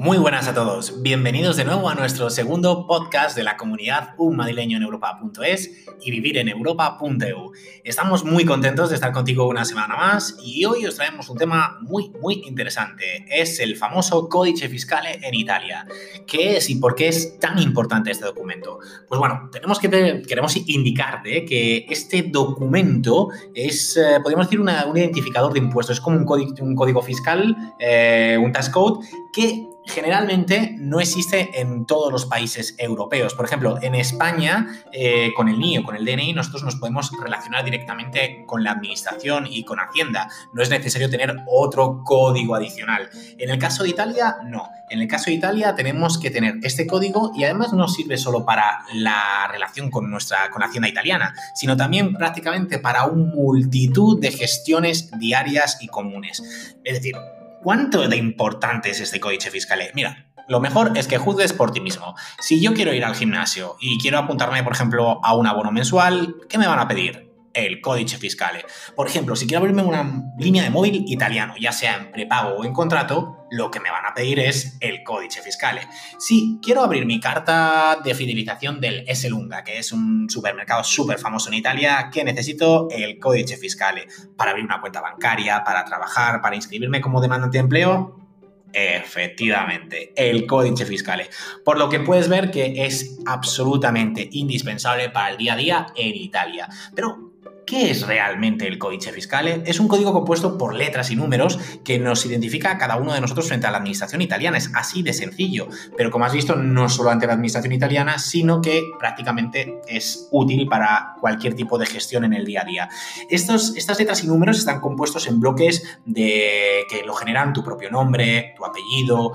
Muy buenas a todos, bienvenidos de nuevo a nuestro segundo podcast de la comunidad Un Madrileño en Europa.es y Vivir en Europa.eu. Estamos muy contentos de estar contigo una semana más y hoy os traemos un tema muy, muy interesante. Es el famoso Codice Fiscale en Italia. ¿Qué es y por qué es tan importante este documento? Pues bueno, tenemos que, queremos indicarte que este documento es, eh, podríamos decir, un identificador de impuestos. Es como un código, un código fiscal, eh, un tax code, que generalmente no existe en todos los países europeos. Por ejemplo, en España, eh, con el NIO, con el DNI, nosotros nos podemos relacionar directamente con la administración y con Hacienda. No es necesario tener otro código adicional. En el caso de Italia, no. En el caso de Italia tenemos que tener este código y además no sirve solo para la relación con nuestra con la Hacienda italiana, sino también prácticamente para una multitud de gestiones diarias y comunes. Es decir, ¿Cuánto de importante es este códice fiscal? Mira, lo mejor es que juzgues por ti mismo. Si yo quiero ir al gimnasio y quiero apuntarme, por ejemplo, a un abono mensual, ¿qué me van a pedir? El códice fiscal. Por ejemplo, si quiero abrirme una línea de móvil italiano, ya sea en prepago o en contrato, lo que me van a pedir es el códice fiscal. Si quiero abrir mi carta de fidelización del Lunga, que es un supermercado súper famoso en Italia, que necesito el códice fiscal para abrir una cuenta bancaria, para trabajar, para inscribirme como demandante de empleo, Efectivamente, el códice fiscal. Por lo que puedes ver que es absolutamente indispensable para el día a día en Italia. Pero ¿Qué es realmente el códice fiscal? Es un código compuesto por letras y números que nos identifica a cada uno de nosotros frente a la administración italiana. Es así de sencillo. Pero como has visto, no solo ante la administración italiana, sino que prácticamente es útil para cualquier tipo de gestión en el día a día. Estos, estas letras y números están compuestos en bloques de, que lo generan tu propio nombre, tu apellido,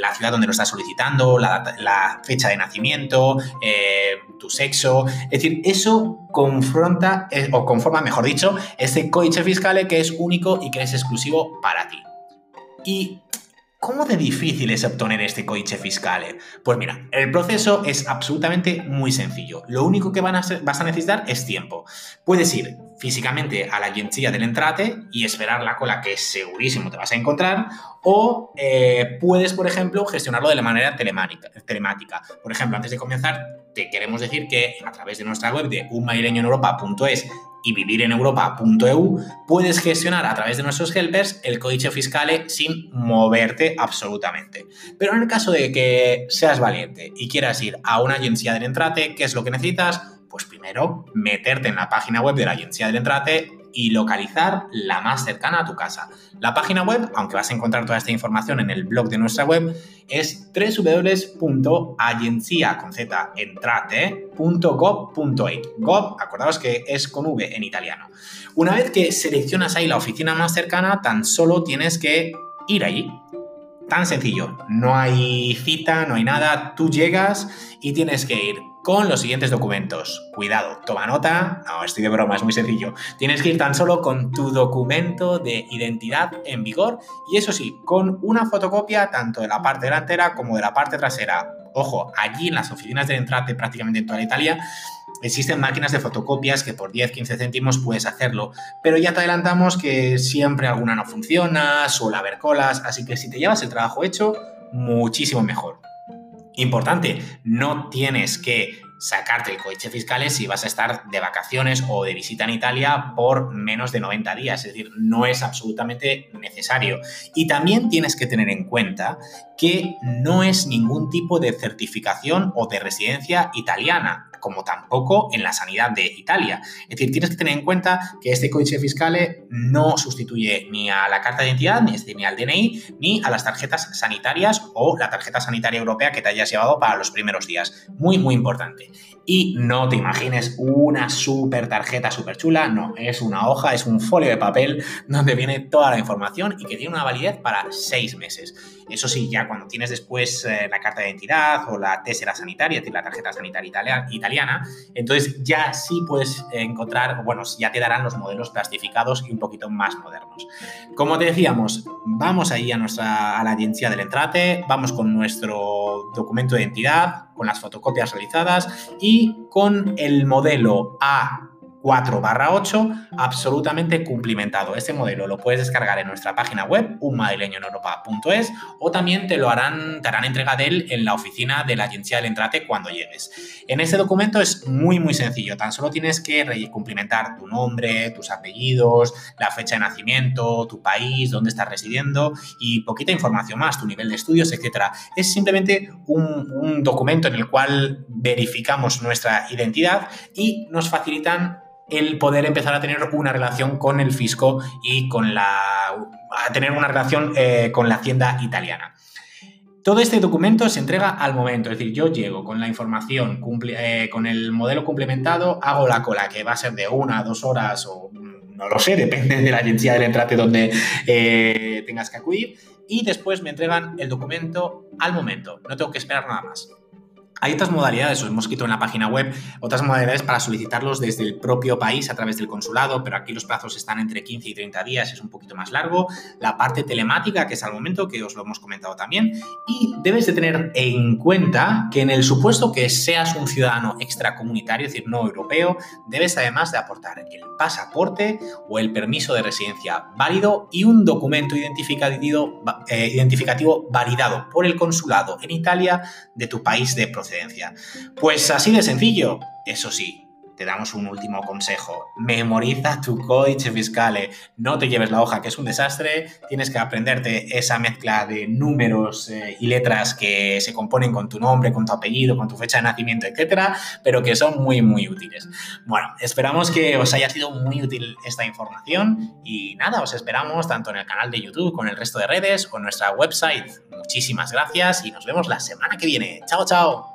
la ciudad donde lo estás solicitando, la, fecha de nacimiento, eh, tu sexo. Es decir, eso confronta eh, o conforma, mejor dicho, este códice fiscal que es único y que es exclusivo para ti. Y ¿Cómo de difícil es obtener este códice fiscal? Pues mira, el proceso es absolutamente muy sencillo. Lo único que vas a necesitar es tiempo. Puedes ir físicamente a la agencia del entrate y esperar la cola que segurísimo te vas a encontrar, o eh, puedes, por ejemplo, gestionarlo de la manera telemática. Por ejemplo, antes de comenzar, te queremos decir que a través de nuestra web de unmaileñoeneuropa.es y vivireneuropa.eu puedes gestionar a través de nuestros helpers el códice fiscal sin moverte absolutamente. Pero en el caso de que seas valiente y quieras ir a una agencia del entrate, ¿qué es lo que necesitas? Pues primero, meterte en la página web de la agencia del entrate y localizar la más cercana a tu casa. La página web, aunque vas a encontrar toda esta información en el blog de nuestra web, es www.agenciaconzentrate.gov.it. Gov, acordaos que es con V en italiano. Una vez que seleccionas ahí la oficina más cercana, tan solo tienes que ir allí. Tan sencillo, no hay cita, no hay nada, tú llegas y tienes que ir con los siguientes documentos. Cuidado, toma nota. No, estoy de broma, es muy sencillo. Tienes que ir tan solo con tu documento de identidad en vigor y eso sí, con una fotocopia tanto de la parte delantera como de la parte trasera. Ojo, allí en las oficinas de entrate prácticamente en toda Italia existen máquinas de fotocopias que por 10-15 céntimos puedes hacerlo, pero ya te adelantamos que siempre alguna no funciona, suele haber colas, así que si te llevas el trabajo hecho, muchísimo mejor. Importante, no tienes que sacarte el coche fiscal si vas a estar de vacaciones o de visita en Italia por menos de 90 días, es decir, no es absolutamente necesario. Y también tienes que tener en cuenta que no es ningún tipo de certificación o de residencia italiana como tampoco en la sanidad de Italia. Es decir, tienes que tener en cuenta que este códice fiscal no sustituye ni a la carta de identidad, ni, al DNI, ni a las tarjetas sanitarias o la tarjeta sanitaria europea que te hayas llevado para los primeros días. Muy, muy importante. Y no te imagines una super tarjeta súper chula, no, es una hoja, es un folio de papel donde viene toda la información y que tiene una validez para seis meses. Eso sí, ya cuando tienes después eh, la carta de identidad o la tesera sanitaria, la tarjeta sanitaria italiana, entonces ya sí puedes encontrar, bueno, ya te darán los modelos plastificados y un poquito más modernos. Como te decíamos, vamos ahí a, nuestra, a la agencia del entrate, vamos con nuestro documento de identidad, con las fotocopias realizadas y con el modelo A 4 barra 8, absolutamente cumplimentado. Este modelo lo puedes descargar en nuestra página web, unmadrileñoeneuropa.es, o también te lo harán, te harán entrega de él en la oficina de la agencia del entrate cuando llegues. En este documento es muy, muy sencillo. Tan solo tienes que cumplimentar tu nombre, tus apellidos, la fecha de nacimiento, tu país, dónde estás residiendo y poquita información más, tu nivel de estudios, etcétera. Es simplemente un, un documento en el cual verificamos nuestra identidad y nos facilitan el poder empezar a tener una relación con el fisco y con la. a tener una relación eh, con la hacienda italiana. Todo este documento se entrega al momento, es decir, yo llego con la información, eh, con el modelo complementado, hago la cola, que va a ser de una a dos horas o no lo sé, depende de la agencia del entrate donde eh, tengas que acudir, y después me entregan el documento al momento, no tengo que esperar nada más. Hay otras modalidades, os hemos escrito en la página web, otras modalidades para solicitarlos desde el propio país a través del consulado, pero aquí los plazos están entre 15 y 30 días, es un poquito más largo. La parte telemática, que es al momento, que os lo hemos comentado también. Y debes de tener en cuenta que en el supuesto que seas un ciudadano extracomunitario, es decir, no europeo, debes además de aportar el pasaporte o el permiso de residencia válido y un documento identificativo, eh, identificativo validado por el consulado en Italia de tu país de pues así de sencillo. Eso sí, te damos un último consejo. Memoriza tu códice fiscale. No te lleves la hoja, que es un desastre. Tienes que aprenderte esa mezcla de números eh, y letras que se componen con tu nombre, con tu apellido, con tu fecha de nacimiento, etcétera, pero que son muy, muy útiles. Bueno, esperamos que os haya sido muy útil esta información y nada, os esperamos tanto en el canal de YouTube, con el resto de redes en nuestra website. Muchísimas gracias y nos vemos la semana que viene. Chao, chao.